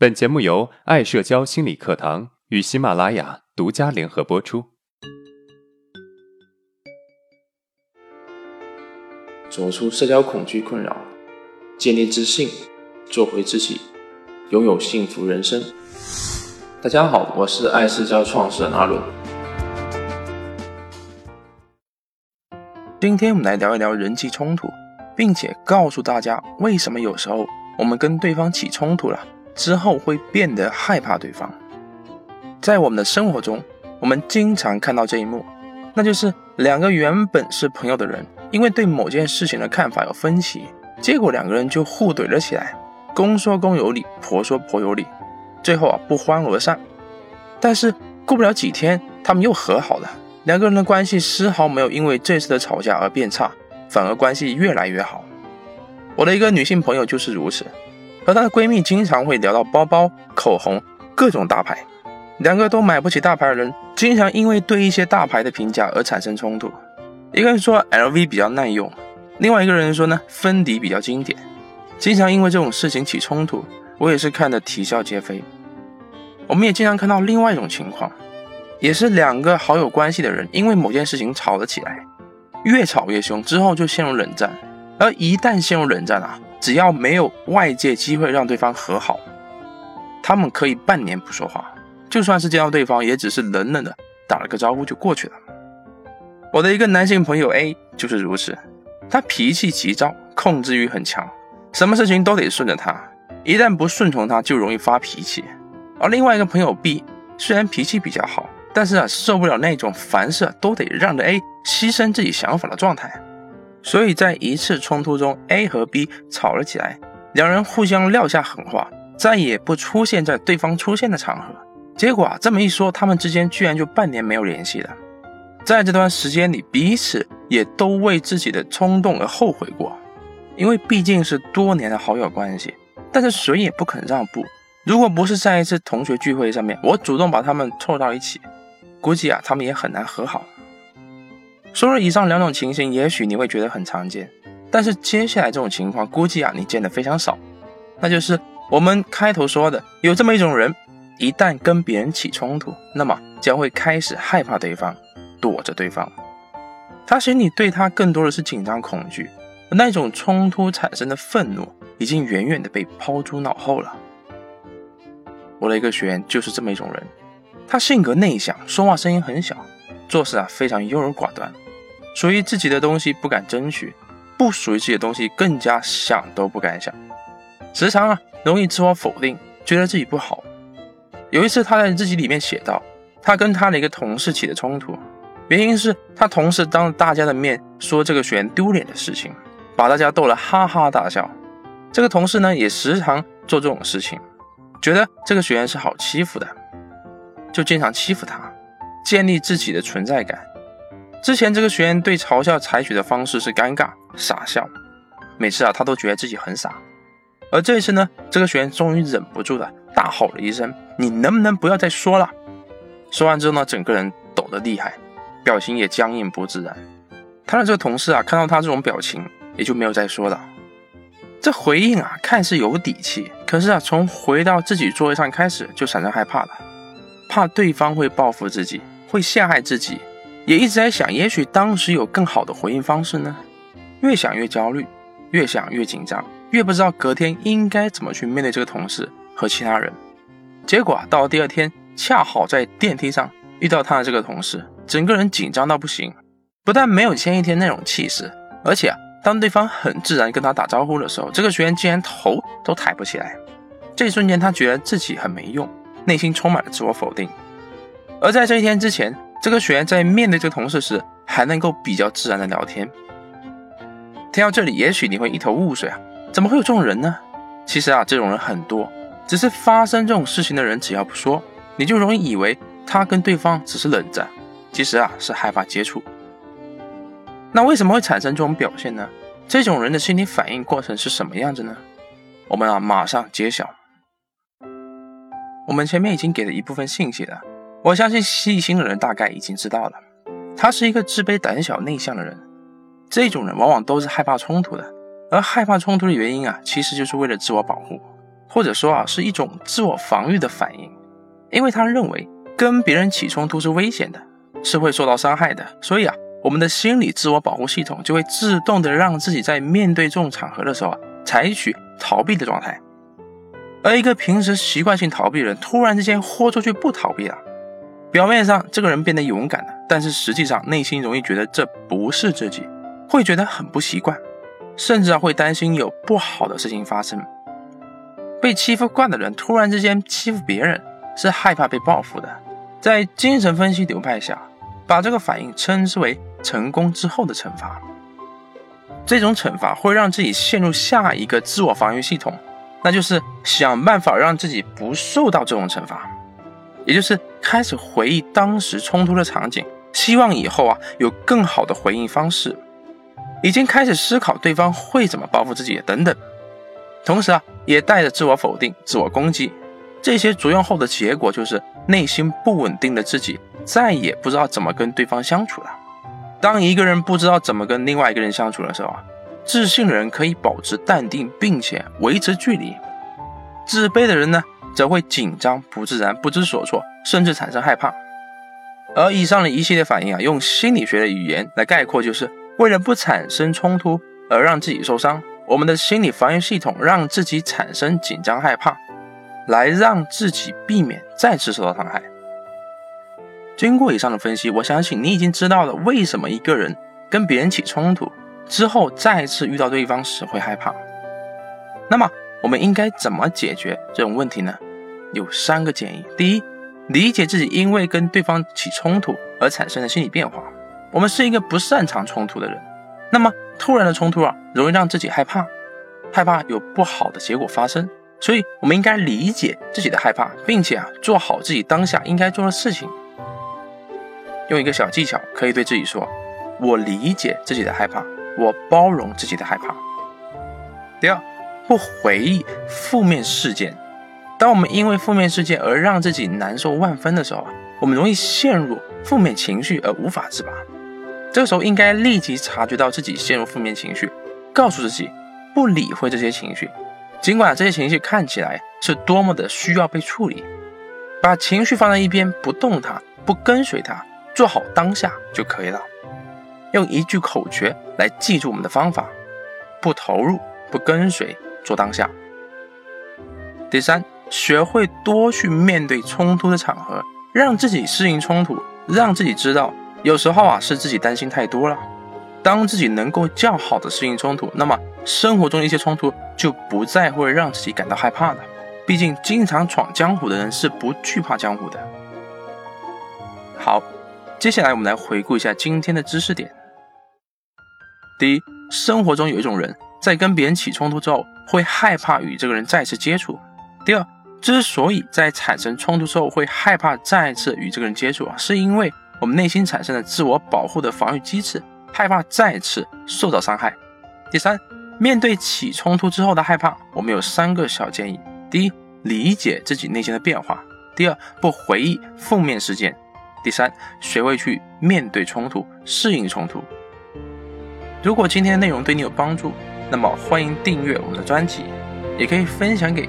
本节目由爱社交心理课堂与喜马拉雅独家联合播出。走出社交恐惧困扰，建立自信，做回自己，拥有幸福人生。大家好，我是爱社交创始人阿伦。今天我们来聊一聊人际冲突，并且告诉大家为什么有时候我们跟对方起冲突了。之后会变得害怕对方。在我们的生活中，我们经常看到这一幕，那就是两个原本是朋友的人，因为对某件事情的看法有分歧，结果两个人就互怼了起来，公说公有理，婆说婆有理，最后啊不欢而散。但是过不了几天，他们又和好了，两个人的关系丝毫没有因为这次的吵架而变差，反而关系越来越好。我的一个女性朋友就是如此。和她的闺蜜经常会聊到包包、口红、各种大牌，两个都买不起大牌的人，经常因为对一些大牌的评价而产生冲突。一个人说 LV 比较耐用，另外一个人说呢芬迪比较经典，经常因为这种事情起冲突，我也是看得啼笑皆非。我们也经常看到另外一种情况，也是两个好友关系的人因为某件事情吵了起来，越吵越凶，之后就陷入冷战，而一旦陷入冷战啊。只要没有外界机会让对方和好，他们可以半年不说话，就算是见到对方，也只是冷冷的打了个招呼就过去了。我的一个男性朋友 A 就是如此，他脾气急躁，控制欲很强，什么事情都得顺着他，一旦不顺从他，就容易发脾气。而另外一个朋友 B 虽然脾气比较好，但是啊，受不了那种凡事都得让着 A 牺牲自己想法的状态。所以在一次冲突中，A 和 B 吵了起来，两人互相撂下狠话，再也不出现在对方出现的场合。结果啊，这么一说，他们之间居然就半年没有联系了。在这段时间里，彼此也都为自己的冲动而后悔过，因为毕竟是多年的好友关系，但是谁也不肯让步。如果不是在一次同学聚会上面，我主动把他们凑到一起，估计啊，他们也很难和好。说了以上两种情形，也许你会觉得很常见，但是接下来这种情况，估计啊你见的非常少。那就是我们开头说的，有这么一种人，一旦跟别人起冲突，那么将会开始害怕对方，躲着对方。他心里对他更多的是紧张恐惧，那种冲突产生的愤怒，已经远远的被抛诸脑后了。我的一个学员就是这么一种人，他性格内向，说话声音很小。做事啊非常优柔寡断，属于自己的东西不敢争取，不属于自己的东西更加想都不敢想，时常啊容易自我否定，觉得自己不好。有一次他在日记里面写道，他跟他的一个同事起了冲突，原因是他同事当着大家的面说这个学员丢脸的事情，把大家逗得哈哈大笑。这个同事呢也时常做这种事情，觉得这个学员是好欺负的，就经常欺负他。建立自己的存在感。之前这个学员对嘲笑采取的方式是尴尬傻笑，每次啊他都觉得自己很傻。而这一次呢，这个学员终于忍不住了，大吼了一声：“你能不能不要再说了？”说完之后呢，整个人抖得厉害，表情也僵硬不自然。他的这个同事啊，看到他这种表情，也就没有再说了。这回应啊，看似有底气，可是啊，从回到自己座位上开始，就产生害怕了，怕对方会报复自己。会陷害自己，也一直在想，也许当时有更好的回应方式呢。越想越焦虑，越想越紧张，越不知道隔天应该怎么去面对这个同事和其他人。结果啊，到了第二天，恰好在电梯上遇到他的这个同事，整个人紧张到不行，不但没有前一天那种气势，而且啊，当对方很自然跟他打招呼的时候，这个学员竟然头都抬不起来。这一瞬间，他觉得自己很没用，内心充满了自我否定。而在这一天之前，这个学员在面对这个同事时，还能够比较自然的聊天。听到这里，也许你会一头雾水啊，怎么会有这种人呢？其实啊，这种人很多，只是发生这种事情的人，只要不说，你就容易以为他跟对方只是冷战，其实啊是害怕接触。那为什么会产生这种表现呢？这种人的心理反应过程是什么样子呢？我们啊马上揭晓。我们前面已经给了一部分信息了。我相信细心的人大概已经知道了，他是一个自卑、胆小、内向的人。这种人往往都是害怕冲突的，而害怕冲突的原因啊，其实就是为了自我保护。或者说啊是一种自我防御的反应，因为他认为跟别人起冲突是危险的，是会受到伤害的，所以啊我们的心理自我保护系统就会自动的让自己在面对这种场合的时候啊采取逃避的状态。而一个平时习惯性逃避的人，突然之间豁出去不逃避了，表面上这个人变得勇敢了，但是实际上内心容易觉得这不是自己，会觉得很不习惯，甚至啊会担心有不好的事情发生。被欺负惯的人突然之间欺负别人，是害怕被报复的。在精神分析流派下，把这个反应称之为成功之后的惩罚。这种惩罚会让自己陷入下一个自我防御系统。那就是想办法让自己不受到这种惩罚，也就是开始回忆当时冲突的场景，希望以后啊有更好的回应方式，已经开始思考对方会怎么报复自己等等，同时啊也带着自我否定、自我攻击，这些作用后的结果就是内心不稳定的自己再也不知道怎么跟对方相处了。当一个人不知道怎么跟另外一个人相处的时候啊。自信的人可以保持淡定，并且维持距离；自卑的人呢，则会紧张、不自然、不知所措，甚至产生害怕。而以上的一系列反应啊，用心理学的语言来概括，就是为了不产生冲突而让自己受伤。我们的心理防御系统让自己产生紧张、害怕，来让自己避免再次受到伤害。经过以上的分析，我相信你已经知道了为什么一个人跟别人起冲突。之后再次遇到对方时会害怕，那么我们应该怎么解决这种问题呢？有三个建议：第一，理解自己因为跟对方起冲突而产生的心理变化。我们是一个不擅长冲突的人，那么突然的冲突啊，容易让自己害怕，害怕有不好的结果发生，所以我们应该理解自己的害怕，并且啊，做好自己当下应该做的事情。用一个小技巧，可以对自己说：“我理解自己的害怕。”我包容自己的害怕。第二，不回忆负面事件。当我们因为负面事件而让自己难受万分的时候啊，我们容易陷入负面情绪而无法自拔。这个时候应该立即察觉到自己陷入负面情绪，告诉自己不理会这些情绪，尽管这些情绪看起来是多么的需要被处理，把情绪放在一边，不动它，不跟随它，做好当下就可以了。用一句口诀来记住我们的方法：不投入，不跟随，做当下。第三，学会多去面对冲突的场合，让自己适应冲突，让自己知道，有时候啊是自己担心太多了。当自己能够较好的适应冲突，那么生活中一些冲突就不再会让自己感到害怕了。毕竟，经常闯江湖的人是不惧怕江湖的。好，接下来我们来回顾一下今天的知识点。第一，生活中有一种人在跟别人起冲突之后，会害怕与这个人再次接触。第二，之所以在产生冲突之后会害怕再次与这个人接触啊，是因为我们内心产生了自我保护的防御机制，害怕再次受到伤害。第三，面对起冲突之后的害怕，我们有三个小建议：第一，理解自己内心的变化；第二，不回忆负面事件；第三，学会去面对冲突，适应冲突。如果今天的内容对你有帮助，那么欢迎订阅我们的专辑，也可以分享给